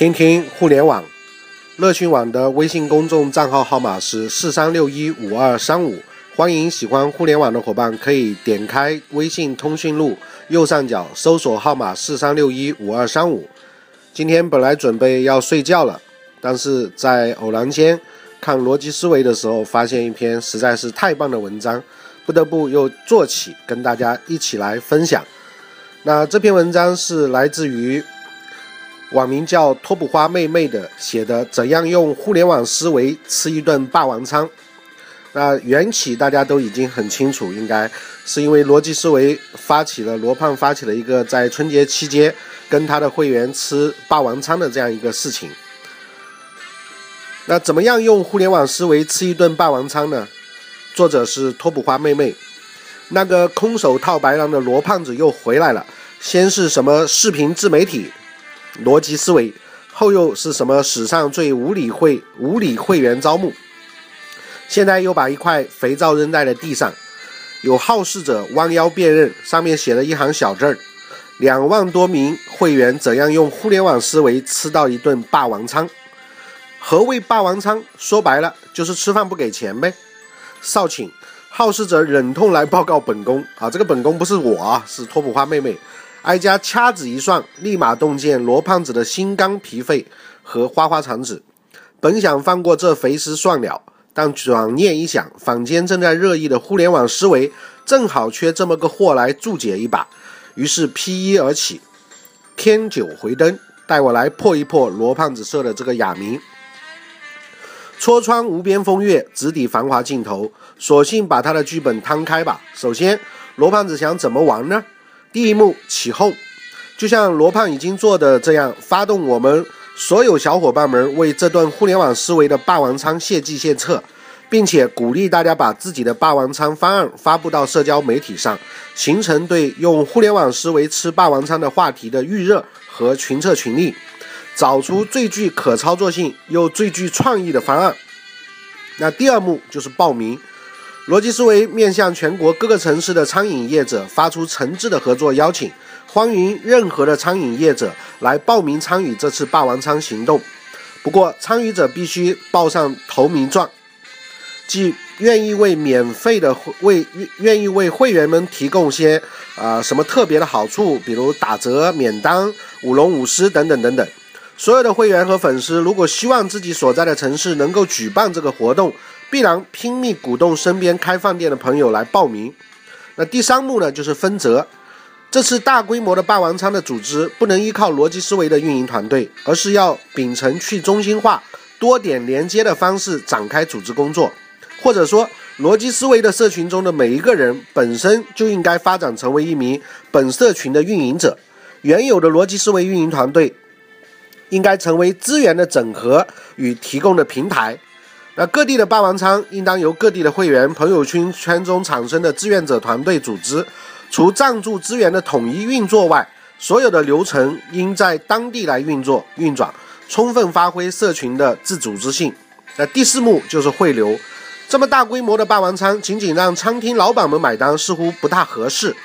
听听互联网，乐讯网的微信公众账号号码是四三六一五二三五，欢迎喜欢互联网的伙伴可以点开微信通讯录右上角搜索号码四三六一五二三五。今天本来准备要睡觉了，但是在偶然间看逻辑思维的时候，发现一篇实在是太棒的文章，不得不又做起跟大家一起来分享。那这篇文章是来自于。网名叫托普花妹妹的写的怎样用互联网思维吃一顿霸王餐？那缘起大家都已经很清楚，应该是因为逻辑思维发起了罗胖发起了一个在春节期间跟他的会员吃霸王餐的这样一个事情。那怎么样用互联网思维吃一顿霸王餐呢？作者是托普花妹妹。那个空手套白狼的罗胖子又回来了，先是什么视频自媒体？逻辑思维，后又是什么史上最无理会无理会员招募？现在又把一块肥皂扔在了地上，有好事者弯腰辨认，上面写了一行小字儿：两万多名会员怎样用互联网思维吃到一顿霸王餐？何谓霸王餐？说白了就是吃饭不给钱呗。少请，好事者忍痛来报告本宫啊，这个本宫不是我啊，是托普花妹妹。哀家掐指一算，立马洞见罗胖子的心肝脾肺和花花肠子。本想放过这肥尸算了，但转念一想，坊间正在热议的互联网思维，正好缺这么个货来注解一把。于是披衣而起，添酒回灯，带我来破一破罗胖子设的这个哑谜。戳穿无边风月，直抵繁华尽头。索性把他的剧本摊开吧。首先，罗胖子想怎么玩呢？第一幕起哄，就像罗胖已经做的这样，发动我们所有小伙伴们为这段互联网思维的霸王餐献计献策，并且鼓励大家把自己的霸王餐方案发布到社交媒体上，形成对用互联网思维吃霸王餐的话题的预热和群策群力，找出最具可操作性又最具创意的方案。那第二幕就是报名。逻辑思维面向全国各个城市的餐饮业者发出诚挚的合作邀请，欢迎任何的餐饮业者来报名参与这次霸王餐行动。不过，参与者必须报上投名状，即愿意为免费的为愿意为会员们提供些啊什么特别的好处，比如打折、免单、舞龙舞狮等等等等。所有的会员和粉丝如果希望自己所在的城市能够举办这个活动。必然拼命鼓动身边开饭店的朋友来报名。那第三幕呢，就是分责。这次大规模的霸王餐的组织，不能依靠逻辑思维的运营团队，而是要秉承去中心化、多点连接的方式展开组织工作。或者说，逻辑思维的社群中的每一个人本身就应该发展成为一名本社群的运营者。原有的逻辑思维运营团队应该成为资源的整合与提供的平台。那各地的霸王餐应当由各地的会员朋友圈圈中产生的志愿者团队组织，除赞助资源的统一运作外，所有的流程应在当地来运作运转，充分发挥社群的自组织性。那第四幕就是汇流，这么大规模的霸王餐，仅仅让餐厅老板们买单似乎不大合适，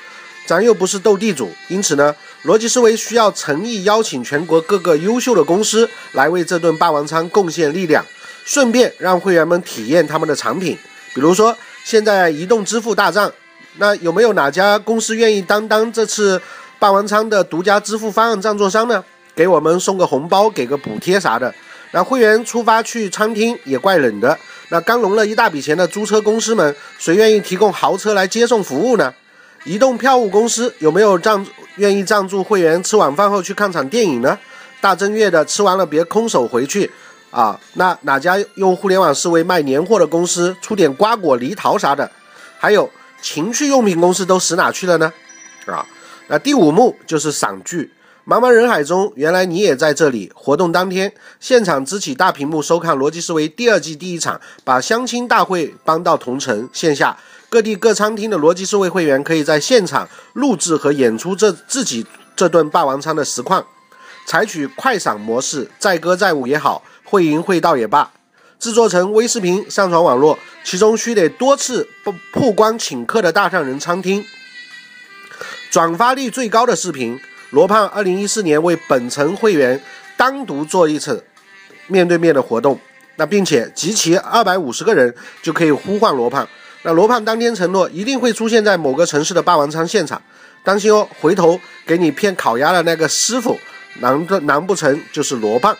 咱又不是斗地主，因此呢，逻辑思维需要诚意邀请全国各个优秀的公司来为这顿霸王餐贡献力量。顺便让会员们体验他们的产品，比如说现在移动支付大战，那有没有哪家公司愿意当当这次霸王餐的独家支付方案赞助商呢？给我们送个红包，给个补贴啥的。那会员出发去餐厅也怪冷的，那刚融了一大笔钱的租车公司们，谁愿意提供豪车来接送服务呢？移动票务公司有没有赞愿意赞助会员吃晚饭后去看场电影呢？大正月的吃完了别空手回去。啊，那哪家用互联网思维卖年货的公司出点瓜果梨桃啥的？还有情趣用品公司都死哪去了呢？啊，那第五幕就是赏剧，茫茫人海中，原来你也在这里。活动当天，现场支起大屏幕收看逻辑思维第二季第一场，把相亲大会搬到同城。线下各地各餐厅的逻辑思维会员可以在现场录制和演出这自己这顿霸王餐的实况，采取快闪模式，载歌载舞也好。会淫会道也罢，制作成微视频上传网络，其中需得多次不曝光请客的大上人餐厅，转发率最高的视频，罗胖二零一四年为本城会员单独做一次面对面的活动，那并且集齐二百五十个人就可以呼唤罗胖。那罗胖当天承诺一定会出现在某个城市的霸王餐现场，当心哦，回头给你骗烤鸭的那个师傅，难不难不成就是罗胖？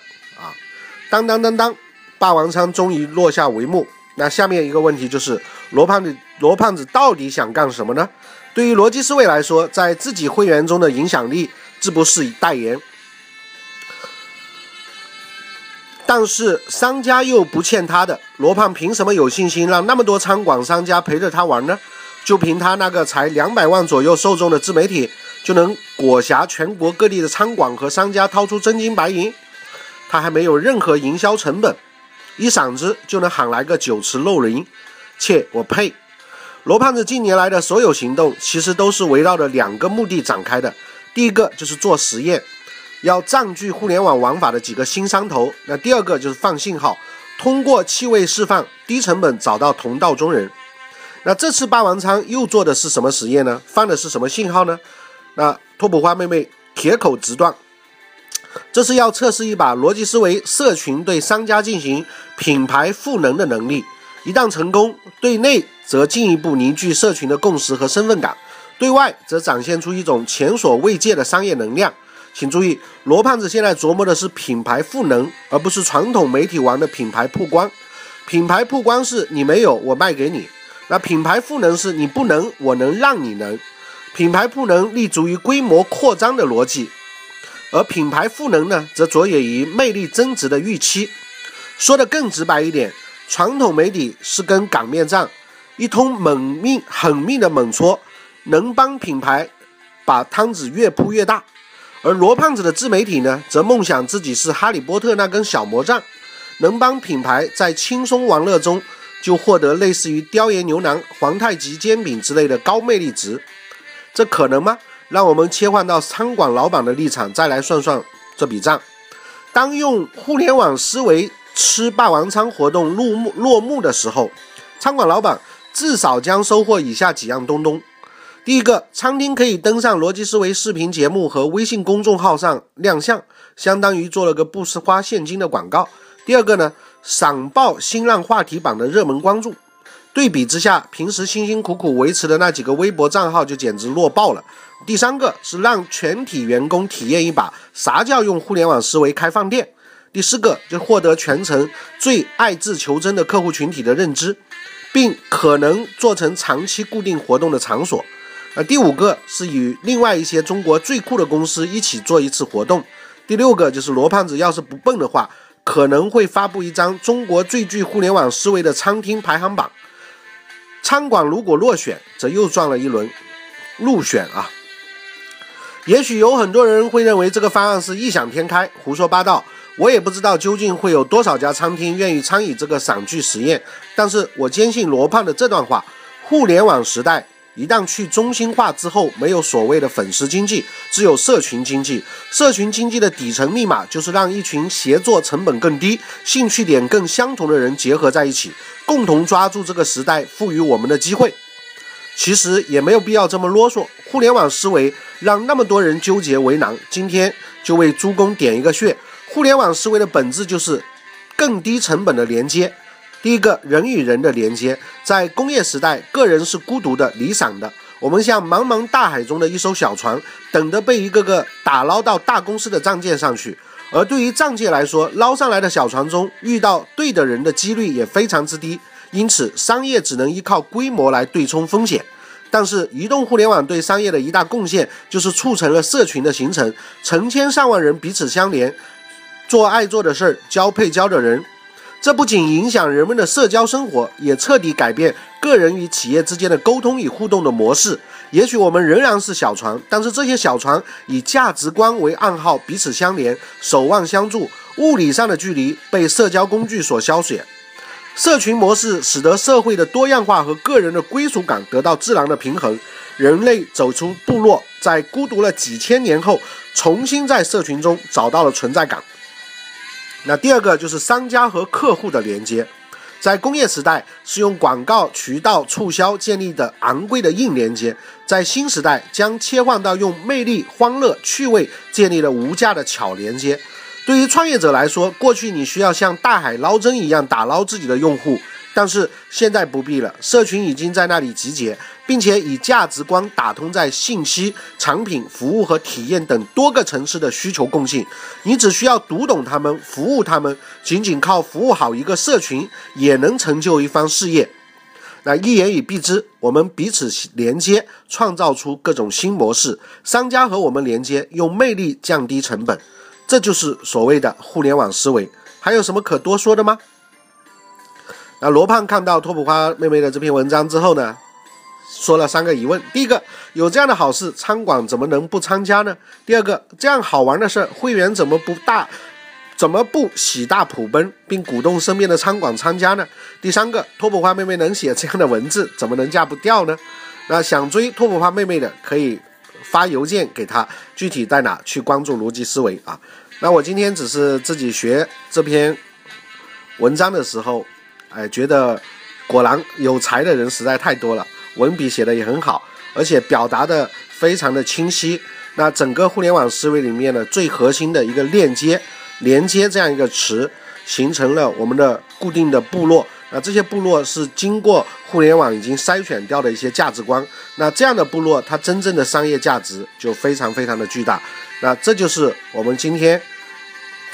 当当当当，霸王餐终于落下帷幕。那下面一个问题就是，罗胖子罗胖子到底想干什么呢？对于罗辑思维来说，在自己会员中的影响力，自不是以代言。但是商家又不欠他的，罗胖凭什么有信心让那么多餐馆商家陪着他玩呢？就凭他那个才两百万左右受众的自媒体，就能裹挟全国各地的餐馆和商家掏出真金白银？他还没有任何营销成本。一嗓子就能喊来个酒池肉林，切，我呸！罗胖子近年来的所有行动，其实都是围绕着两个目的展开的。第一个就是做实验，要占据互联网玩法的几个新商头；那第二个就是放信号，通过气味释放，低成本找到同道中人。那这次霸王餐又做的是什么实验呢？放的是什么信号呢？那拓普花妹妹铁口直断。这是要测试一把逻辑思维社群对商家进行品牌赋能的能力，一旦成功，对内则进一步凝聚社群的共识和身份感，对外则展现出一种前所未见的商业能量。请注意，罗胖子现在琢磨的是品牌赋能，而不是传统媒体玩的品牌曝光。品牌曝光是你没有，我卖给你；那品牌赋能是你不能，我能让你能。品牌赋能立足于规模扩张的逻辑。而品牌赋能呢，则着眼于魅力增值的预期。说的更直白一点，传统媒体是跟擀面杖，一通猛命狠命的猛戳，能帮品牌把汤子越铺越大。而罗胖子的自媒体呢，则梦想自己是哈利波特那根小魔杖，能帮品牌在轻松玩乐中就获得类似于雕爷牛腩、皇太极煎饼之类的高魅力值。这可能吗？让我们切换到餐馆老板的立场，再来算算这笔账。当用互联网思维吃霸王餐活动落幕落幕的时候，餐馆老板至少将收获以下几样东东：第一个，餐厅可以登上逻辑思维视频节目和微信公众号上亮相，相当于做了个不是花现金的广告；第二个呢，闪爆新浪话题榜的热门关注。对比之下，平时辛辛苦苦维持的那几个微博账号就简直弱爆了。第三个是让全体员工体验一把啥叫用互联网思维开饭店。第四个就获得全程最爱智求真的客户群体的认知，并可能做成长期固定活动的场所。呃，第五个是与另外一些中国最酷的公司一起做一次活动。第六个就是罗胖子要是不笨的话，可能会发布一张中国最具互联网思维的餐厅排行榜。餐馆如果落选，则又赚了一轮入选啊！也许有很多人会认为这个方案是异想天开、胡说八道。我也不知道究竟会有多少家餐厅愿意参与这个赏剧实验。但是我坚信罗胖的这段话：互联网时代。一旦去中心化之后，没有所谓的粉丝经济，只有社群经济。社群经济的底层密码就是让一群协作成本更低、兴趣点更相同的人结合在一起，共同抓住这个时代赋予我们的机会。其实也没有必要这么啰嗦，互联网思维让那么多人纠结为难。今天就为诸公点一个穴，互联网思维的本质就是更低成本的连接。第一个人与人的连接，在工业时代，个人是孤独的、离散的。我们像茫茫大海中的一艘小船，等着被一个个打捞到大公司的战舰上去。而对于战舰来说，捞上来的小船中遇到对的人的几率也非常之低。因此，商业只能依靠规模来对冲风险。但是，移动互联网对商业的一大贡献，就是促成了社群的形成，成千上万人彼此相连，做爱做的事儿，交配交的人。这不仅影响人们的社交生活，也彻底改变个人与企业之间的沟通与互动的模式。也许我们仍然是小船，但是这些小船以价值观为暗号，彼此相连，守望相助。物理上的距离被社交工具所消减，社群模式使得社会的多样化和个人的归属感得到自然的平衡。人类走出部落，在孤独了几千年后，重新在社群中找到了存在感。那第二个就是商家和客户的连接，在工业时代是用广告渠道促销建立的昂贵的硬连接，在新时代将切换到用魅力、欢乐、趣味建立了无价的巧连接。对于创业者来说，过去你需要像大海捞针一样打捞自己的用户。但是现在不必了，社群已经在那里集结，并且以价值观打通在信息、产品、服务和体验等多个层次的需求共性。你只需要读懂他们，服务他们，仅仅靠服务好一个社群，也能成就一番事业。那一言以蔽之，我们彼此连接，创造出各种新模式。商家和我们连接，用魅力降低成本，这就是所谓的互联网思维。还有什么可多说的吗？那罗胖看到托普花妹妹的这篇文章之后呢，说了三个疑问：第一个，有这样的好事，餐馆怎么能不参加呢？第二个，这样好玩的事，会员怎么不大，怎么不喜大普奔，并鼓动身边的餐馆参加呢？第三个，托普花妹妹能写这样的文字，怎么能嫁不掉呢？那想追托普花妹妹的，可以发邮件给他，具体在哪去关注逻辑思维啊？那我今天只是自己学这篇文章的时候。哎，觉得果然有才的人实在太多了，文笔写的也很好，而且表达的非常的清晰。那整个互联网思维里面呢，最核心的一个链接、连接这样一个词，形成了我们的固定的部落。那这些部落是经过互联网已经筛选掉的一些价值观。那这样的部落，它真正的商业价值就非常非常的巨大。那这就是我们今天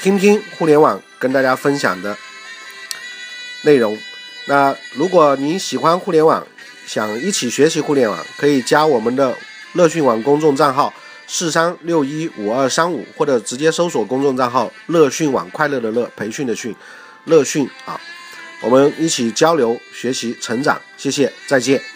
听听互联网跟大家分享的。内容，那如果您喜欢互联网，想一起学习互联网，可以加我们的乐讯网公众账号四三六一五二三五，或者直接搜索公众账号乐讯网，快乐的乐，培训的训，乐讯啊，我们一起交流学习成长，谢谢，再见。